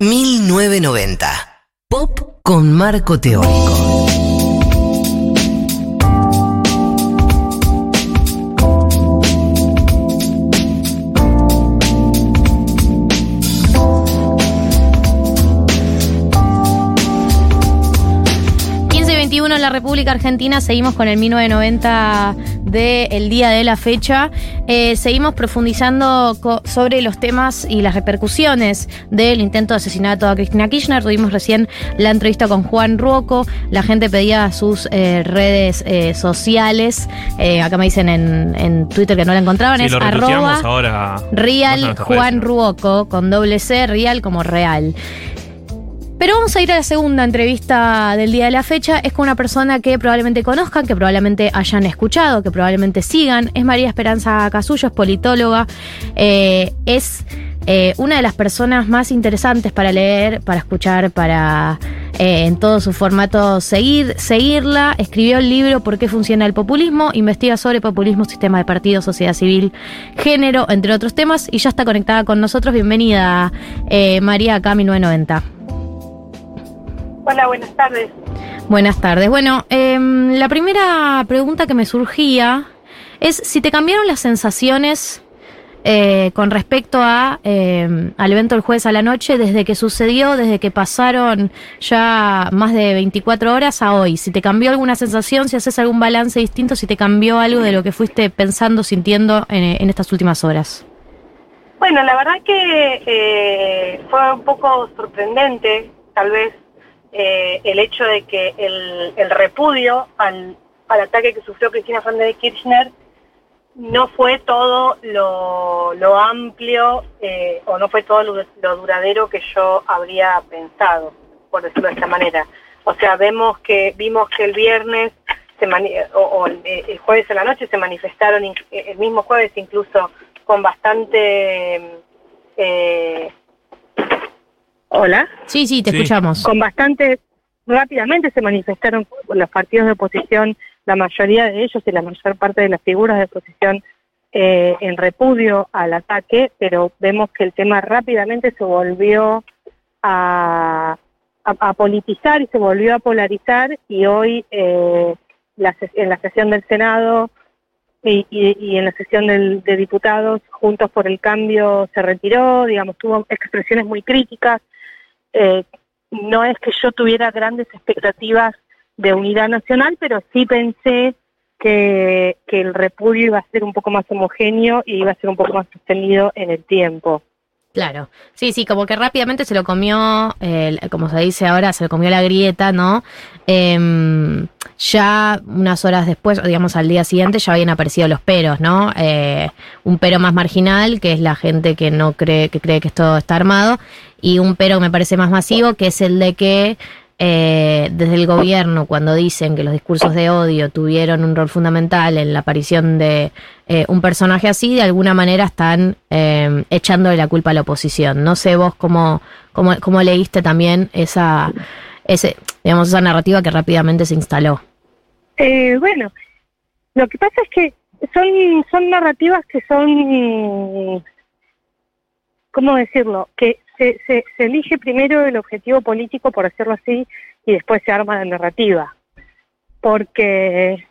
1990. Pop con marco teórico. en la República Argentina, seguimos con el 1990 del día de la fecha. Eh, seguimos profundizando sobre los temas y las repercusiones del intento de asesinato a Cristina Kirchner. Tuvimos recién la entrevista con Juan Ruoco. La gente pedía sus eh, redes eh, sociales. acá me dicen en, Twitter que no la encontraban. es arroba ahora Real Juan Ruoco con doble C, Real como Real. Pero vamos a ir a la segunda entrevista del día de la fecha. Es con una persona que probablemente conozcan, que probablemente hayan escuchado, que probablemente sigan. Es María Esperanza Casullo, es politóloga. Eh, es eh, una de las personas más interesantes para leer, para escuchar, para eh, en todo su formato seguir, seguirla. Escribió el libro ¿Por qué funciona el populismo? Investiga sobre populismo, sistema de partido, sociedad civil, género, entre otros temas. Y ya está conectada con nosotros. Bienvenida, María, acá 1990. Hola, buenas tardes. Buenas tardes. Bueno, em, la primera pregunta que me surgía es si te cambiaron las sensaciones eh, con respecto a em, al evento del jueves a la noche desde que sucedió, desde que pasaron ya más de 24 horas a hoy. Si te cambió alguna sensación, si haces algún balance distinto, si te cambió algo de lo que fuiste pensando, sintiendo en, estas últimas horas. Bueno, la verdad que eh, fue un poco sorprendente, tal vez eh, el hecho de que el, repudio al, ataque que sufrió Cristina Fernández de Kirchner no fue todo lo, amplio eh, o no fue todo lo, duradero que yo habría pensado, por decirlo de esta manera. O sea, vemos que vimos que el viernes se o, el jueves en la noche se manifestaron, el mismo jueves incluso con bastante eh, Hola. Sí, sí, te escuchamos. Con bastante, rápidamente se manifestaron los partidos de oposición, la mayoría de ellos y la mayor parte de las figuras de oposición eh, en repudio al ataque, pero vemos que el tema rápidamente se volvió a, a, politizar y se volvió a polarizar y hoy eh, en la sesión del Senado y, y, en la sesión del, de diputados Juntos por el Cambio se retiró, digamos, tuvo expresiones muy críticas eh, no es que yo tuviera grandes expectativas de unidad nacional, pero sí pensé que, que, el repudio iba a ser un poco más homogéneo y iba a ser un poco más sostenido en el tiempo. Claro, sí, sí, como que rápidamente se lo comió, como se dice ahora, se lo comió la grieta, ¿no? Em, ya unas horas después, digamos al día siguiente, ya habían aparecido los peros, ¿no? Eh, un pero más marginal, que es la gente que no cree, que cree que esto está armado, y un pero que me parece más masivo, que es el de que eh, desde el gobierno cuando dicen que los discursos de odio tuvieron un rol fundamental en la aparición de eh, un personaje así, de alguna manera están eh, echándole la culpa a la oposición. No sé vos cómo, cómo, cómo leíste también esa, ese, digamos, esa narrativa que rápidamente se instaló. Eh, bueno, lo que pasa es que son, son narrativas que son, ¿cómo decirlo? Que se, elige primero el objetivo político, por decirlo así, y después se arma la narrativa. Porque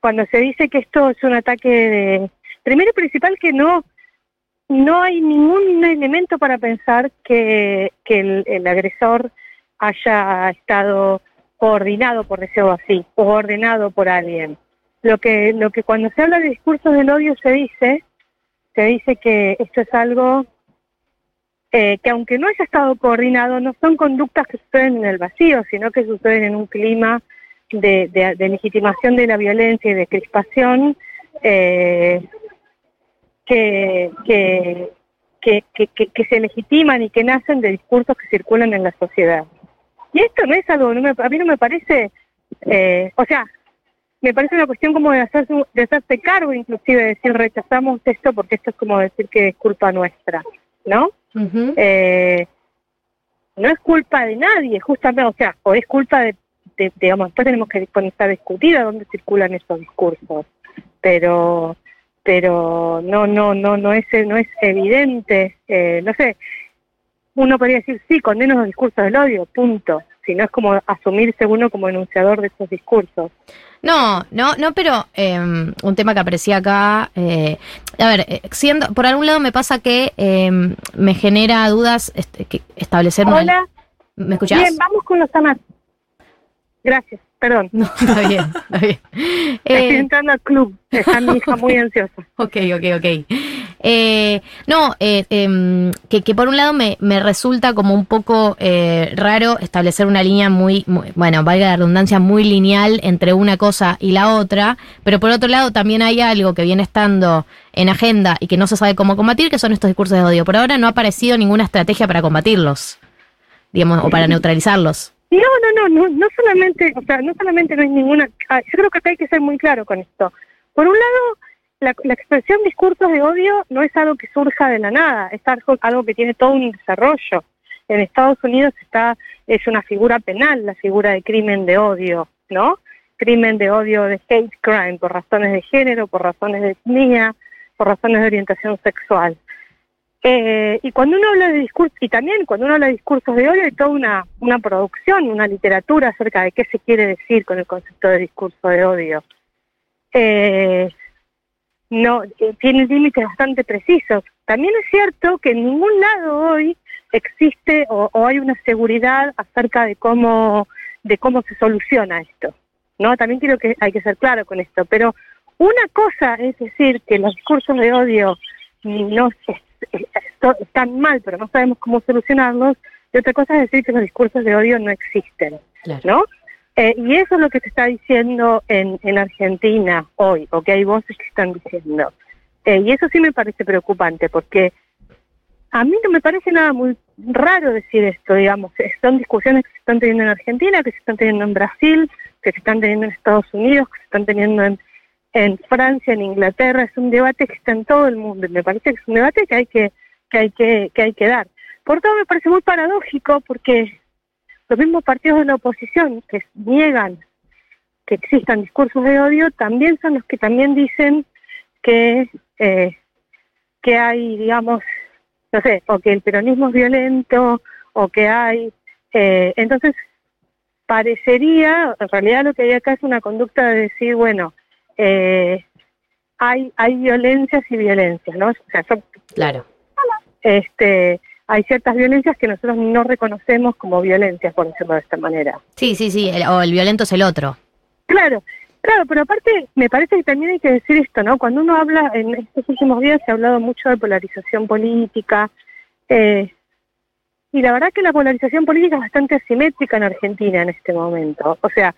cuando se dice que esto es un ataque de... Primero principal que no, no hay ningún elemento para pensar que, el, agresor haya estado coordinado, por decirlo así, o ordenado por alguien. Lo que, lo que cuando se habla de discursos del odio se dice, se dice que esto es algo eh, que aunque no haya estado coordinado, no son conductas que suceden en el vacío, sino que suceden en un clima de, legitimación de la violencia y de crispación eh, que, que, que, se legitiman y que nacen de discursos que circulan en la sociedad. Y esto no es algo, no a mí no me parece, eh, o sea, me parece una cuestión como de, hacerse, de hacerse cargo inclusive, de decir rechazamos esto porque esto es como decir que es culpa nuestra, ¿no? eh, no es culpa de nadie, justamente, o sea, o es culpa de, digamos, después tenemos que ponerse a discutir a dónde circulan esos discursos, pero pero no no no no es no es evidente eh, no sé uno podría decir, sí, condeno los discursos del odio, punto. Si no es como asumirse uno como enunciador de esos discursos. No, no, no, pero eh, un tema que aparecía acá, eh, a ver, eh, siendo, por algún lado me pasa que eh, me genera dudas este, que establecer una... Hola, ¿Me escuchás? bien, vamos con los amas. Gracias, perdón. No, está bien, está bien. Estoy Eh, entrando al club, está mi hija muy ansiosa. Ok, ok, ok. Eh, no, eh, em, que, que por un lado me, me resulta como un poco eh, raro establecer una línea muy, muy- bueno, valga la redundancia, muy lineal entre una cosa y la otra, pero por otro lado también hay algo que viene estando en agenda y que no se sabe cómo combatir, que son estos discursos de odio. Por ahora no ha aparecido ninguna estrategia para combatirlos, digamos, o para neutralizarlos. No, no, no, no, no solamente, o sea, no solamente no hay ninguna, ah, yo creo que acá hay que ser muy claro con esto. Por un lado, la, la expresión discursos de odio no es algo que surja de la nada, es algo que tiene todo un desarrollo. En Estados Unidos está, es una figura penal, la figura de crimen de odio, ¿no? Crimen de odio de hate crime, por razones de género, por razones de etnia, por razones de orientación sexual. Eh, y cuando uno habla de discursos, y también cuando uno habla de discursos de odio, hay toda una, una producción, una literatura acerca de qué se quiere decir con el concepto de discurso de odio. Eh, no, eh, tiene límites bastante precisos. También es cierto que en ningún lado hoy existe o, hay una seguridad acerca de cómo, de cómo se soluciona esto. ¿no? También creo que hay que ser claro con esto. Pero una cosa es decir que los discursos de odio no están mal, pero no sabemos cómo solucionarlos. Y otra cosa es decir que los discursos de odio no existen, Claro. ¿no? Eh, y eso es lo que se está diciendo en, en Argentina hoy, o que hay voces que están diciendo. Eh, y eso sí me parece preocupante, porque a mí no me parece nada muy raro decir esto, digamos. Son discusiones que se están teniendo en Argentina, que se están teniendo en Brasil, que se están teniendo en Estados Unidos, que se están teniendo en, en Francia, en Inglaterra. Es un debate que está en todo el mundo. Me parece que es un debate que hay que, que hay que, que hay que dar. Por todo me parece muy paradójico porque los mismos partidos de la oposición que niegan que existan discursos de odio también son los que también dicen que eh, que hay digamos no sé o que el peronismo es violento o que hay eh, entonces parecería en realidad lo que hay acá es una conducta de decir bueno eh, hay hay violencias y violencias no o sea son Claro. este hay ciertas violencias que nosotros no reconocemos como violencias, por decirlo de esta manera. Sí, sí, sí, el- o el violento es el otro. Claro, claro, pero aparte me parece que también hay que decir esto, ¿no? Cuando uno habla, en estos últimos días se ha hablado mucho de polarización política, eh, y la verdad que la polarización política es bastante asimétrica en Argentina en este momento. O sea,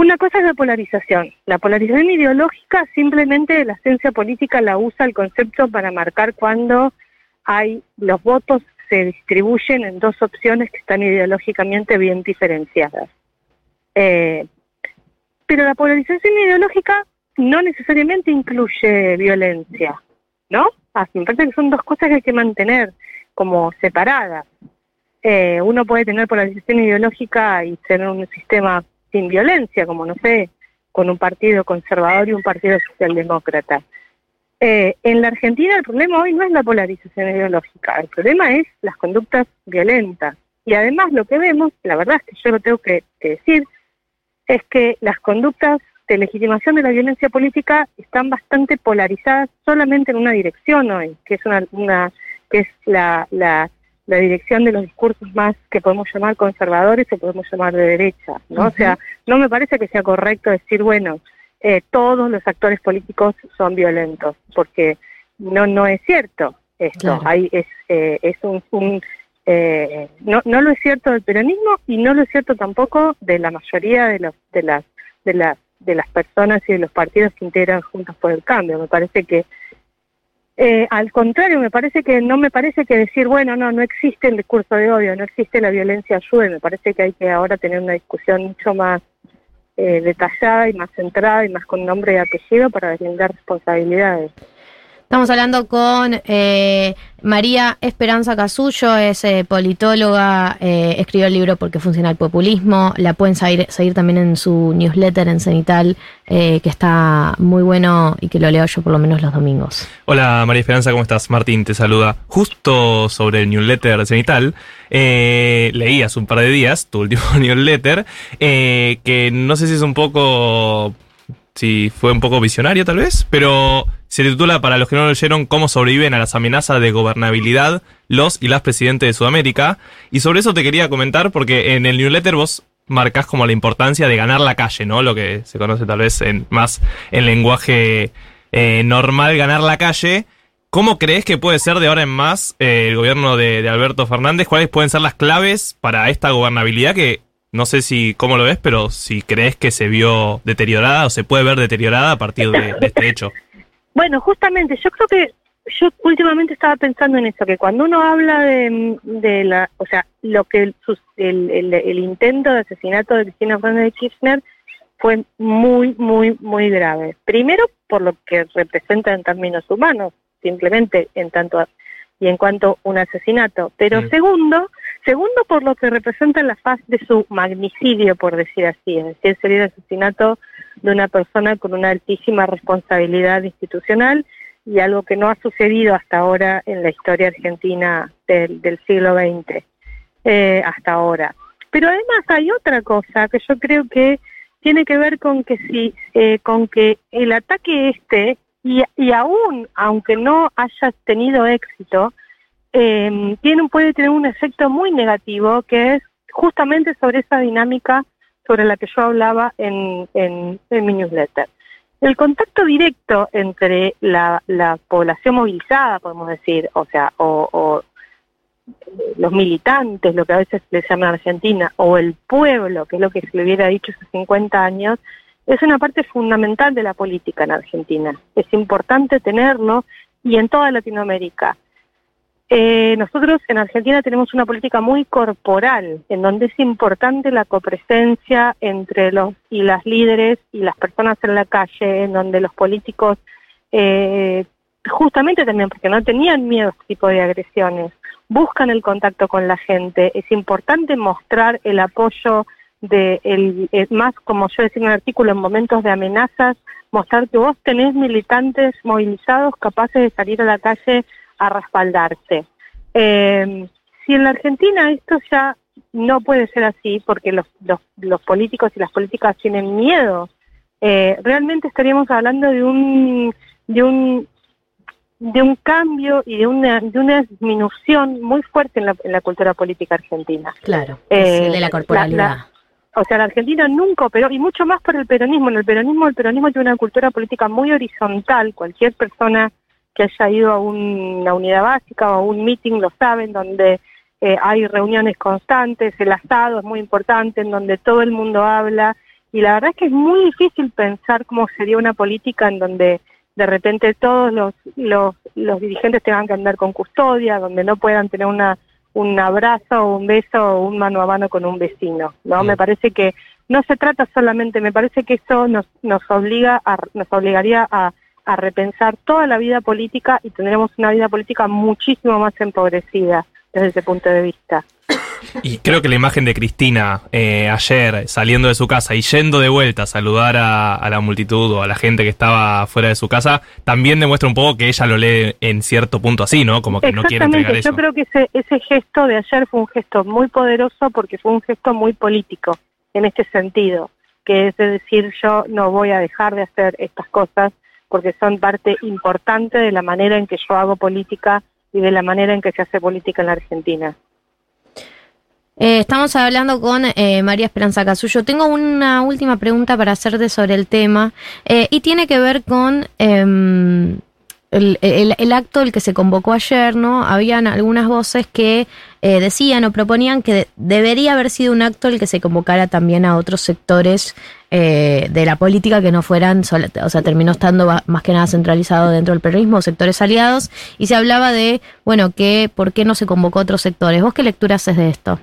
una cosa es la polarización. La polarización ideológica simplemente la ciencia política la usa el concepto para marcar cuando hay los votos se distribuyen en dos opciones que están ideológicamente bien diferenciadas. Eh, pero la polarización ideológica no necesariamente incluye violencia, ¿no? Ah, me parece que son dos cosas que hay que mantener como separadas. Eh, uno puede tener polarización ideológica y tener un sistema sin violencia, como no sé, con un partido conservador y un partido socialdemócrata. Eh, en la Argentina el problema hoy no es la polarización ideológica, el problema es las conductas violentas. Y además lo que vemos, la verdad es que yo lo tengo que, decir, es que las conductas de legitimación de la violencia política están bastante polarizadas solamente en una dirección hoy, que es una, una que es la, la, la dirección de los discursos más que podemos llamar conservadores o podemos llamar de derecha, ¿no? O sea, no me parece que sea correcto decir, bueno, eh, todos los actores políticos son violentos, porque no no es cierto esto. Claro. Hay, es, eh, es un, un, eh, no, no lo es cierto del peronismo y no lo es cierto tampoco de la mayoría de, los, de, las, de, las, de las personas y de los partidos que integran Juntos por el Cambio. Me parece que, eh, al contrario, me parece que no me parece que decir, bueno, no, no existe el discurso de odio, no existe la violencia ayude. Me parece que hay que ahora tener una discusión mucho más eh, detallada y más centrada y más con nombre y apellido para deslindar responsabilidades. Estamos hablando con eh, María Esperanza Casullo, es eh, politóloga, eh, escribió el libro Porque funciona el populismo. La pueden seguir, también en su newsletter en Cenital, que está muy bueno y que lo leo yo por lo menos los domingos. Hola María Esperanza, ¿cómo estás? Martín te saluda. Justo sobre el newsletter Cenital, leí hace un par de días tu último newsletter, que no sé si es un poco si fue un poco visionario tal vez, pero se titula, para los que no lo leyeron, Cómo sobreviven a las amenazas de gobernabilidad los y las presidentes de Sudamérica. Y sobre eso te quería comentar porque en el newsletter vos marcas como la importancia de ganar la calle, ¿no? Lo que se conoce tal vez en, más en lenguaje eh, normal, ganar la calle. ¿Cómo crees que puede ser de ahora en más eh, el gobierno de, de Alberto Fernández? ¿Cuáles pueden ser las claves para esta gobernabilidad que no sé si cómo lo ves, pero si crees que se vio deteriorada o se puede ver deteriorada a partir de, este hecho. Bueno, justamente, yo creo que yo últimamente estaba pensando en eso, que cuando uno habla de, de la, o sea, lo que el, el, el, intento de asesinato de Cristina Fernández de Kirchner fue muy, muy, muy grave. Primero, por lo que representa en términos humanos, simplemente en tanto y en cuanto un asesinato. Pero mm. segundo, segundo por lo que representa la faz de su magnicidio, por decir así, es decir, sería el asesinato de una persona con una altísima responsabilidad institucional y algo que no ha sucedido hasta ahora en la historia argentina del, del siglo XX, eh, hasta ahora. Pero además hay otra cosa que yo creo que tiene que ver con que si, eh, con que el ataque este y, y aún, aunque no haya tenido éxito, eh, tiene, puede tener un efecto muy negativo que es justamente sobre esa dinámica sobre la que yo hablaba en, en, mi newsletter. El contacto directo entre la, la, población movilizada, podemos decir, o sea, o, o, los militantes, lo que a veces le llaman Argentina, o el pueblo, que es lo que se le hubiera dicho hace 50 años, es una parte fundamental de la política en Argentina. Es importante tenerlo y en toda Latinoamérica. Eh, nosotros en Argentina tenemos una política muy corporal, en donde es importante la copresencia entre los y las líderes y las personas en la calle, en donde los políticos, eh, justamente también porque no tenían miedo a este tipo de agresiones, buscan el contacto con la gente. Es importante mostrar el apoyo de el, eh, más, como yo decía en el artículo, en momentos de amenazas, mostrar que vos tenés militantes movilizados capaces de salir a la calle a respaldarte. Eh, si en la Argentina esto ya no puede ser así, porque los, los, los políticos y las políticas tienen miedo, eh, realmente estaríamos hablando de un, de un de un cambio y de una, de una disminución muy fuerte en la, en la cultura política argentina. Claro, de la corporalidad o sea, la Argentina nunca operó, y mucho más por el peronismo. En el peronismo, el peronismo tiene una cultura política muy horizontal. Cualquier persona que haya ido a una unidad básica o a un meeting lo saben, donde eh, hay reuniones constantes, el asado es muy importante, en donde todo el mundo habla. Y la verdad es que es muy difícil pensar cómo sería una política en donde de repente todos los, los, los dirigentes tengan que andar con custodia, donde no puedan tener una un abrazo o un beso o un mano a mano con un vecino, ¿no? Me parece que no se trata solamente, me parece que eso nos, nos obliga a, nos obligaría a, a repensar toda la vida política y tendremos una vida política muchísimo más empobrecida desde ese punto de vista. Y creo que la imagen de Cristina eh, ayer saliendo de su casa y yendo de vuelta a saludar a, la multitud o a la gente que estaba fuera de su casa también demuestra un poco que ella lo lee en cierto punto así, ¿no? Como que no quiere entregar eso. Yo creo que ese, ese gesto de ayer fue un gesto muy poderoso porque fue un gesto muy político en este sentido, que es decir, yo no voy a dejar de hacer estas cosas porque son parte importante de la manera en que yo hago política y de la manera en que se hace política en la Argentina. Eh, estamos hablando con eh, María Esperanza Casullo. Tengo una última pregunta para hacerte sobre el tema eh, y tiene que ver con em, el, el, acto el que se convocó ayer, ¿no? Habían algunas voces que decían o proponían que debería haber sido un acto el que se convocara también a otros sectores de la política que no fueran, o sea, terminó estando más que nada centralizado dentro del periodismo, sectores aliados, y se hablaba de, bueno, que por qué no se convocó a otros sectores. ¿Vos qué lectura haces de esto?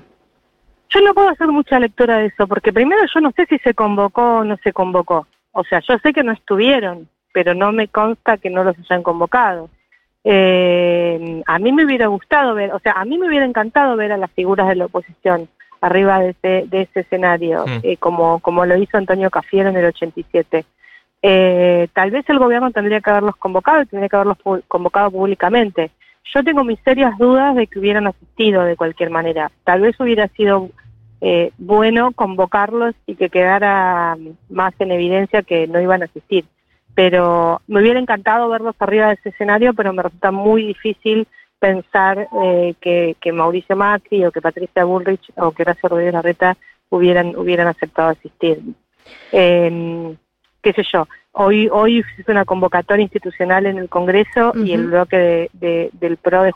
Yo no puedo hacer mucha lectura de eso, porque primero yo no sé si se convocó o no se convocó. O sea, yo sé que no estuvieron, pero no me consta que no los hayan convocado. Eh, a mí me hubiera gustado ver, o sea, a mí me hubiera encantado ver a las figuras de la oposición arriba de ese, de ese escenario, Mm. eh, como, como lo hizo Antonio Cafiero en el 87. Eh, tal vez el gobierno tendría que haberlos convocado y tendría que haberlos pu- convocado públicamente. Yo tengo mis serias dudas de que hubieran asistido de cualquier manera. Tal vez hubiera sido eh, bueno convocarlos y que quedara mm, más en evidencia que no iban a asistir. Pero me hubiera encantado verlos arriba de ese escenario, pero me resulta muy difícil pensar eh, que, que Mauricio Macri o que Patricia Bullrich o que Horacio Rodríguez Larreta hubieran, hubieran aceptado asistir. Eh, qué sé yo, hoy hoy hizo una convocatoria institucional en el Congreso y el bloque de, de- del PRO, de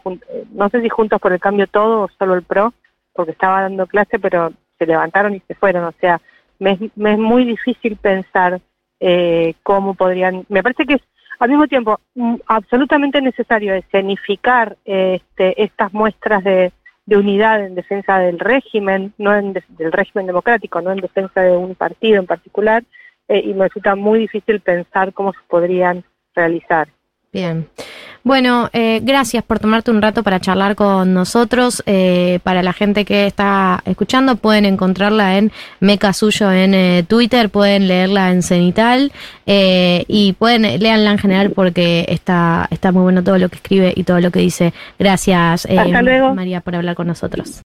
no sé si Juntos por el Cambio todo o solo el PRO, porque estaba dando clase, pero se levantaron y se fueron. O sea, me, es- me es muy difícil pensar eh, cómo podrían... Me parece que es al mismo tiempo mm, absolutamente necesario escenificar este, estas muestras de, de unidad en defensa del régimen, no en de- del régimen democrático, no en defensa de un partido en particular, eh, y me resulta muy difícil pensar cómo se podrían realizar. Bien. Bueno, eh, gracias por tomarte un rato para charlar con nosotros. Eh, para la gente que está escuchando, pueden encontrarla en Meca Suyo en eh, Twitter, pueden leerla en Cenital eh, y pueden leanla en general porque está, está muy bueno todo lo que escribe y todo lo que dice. Gracias, eh. María, por hablar con nosotros.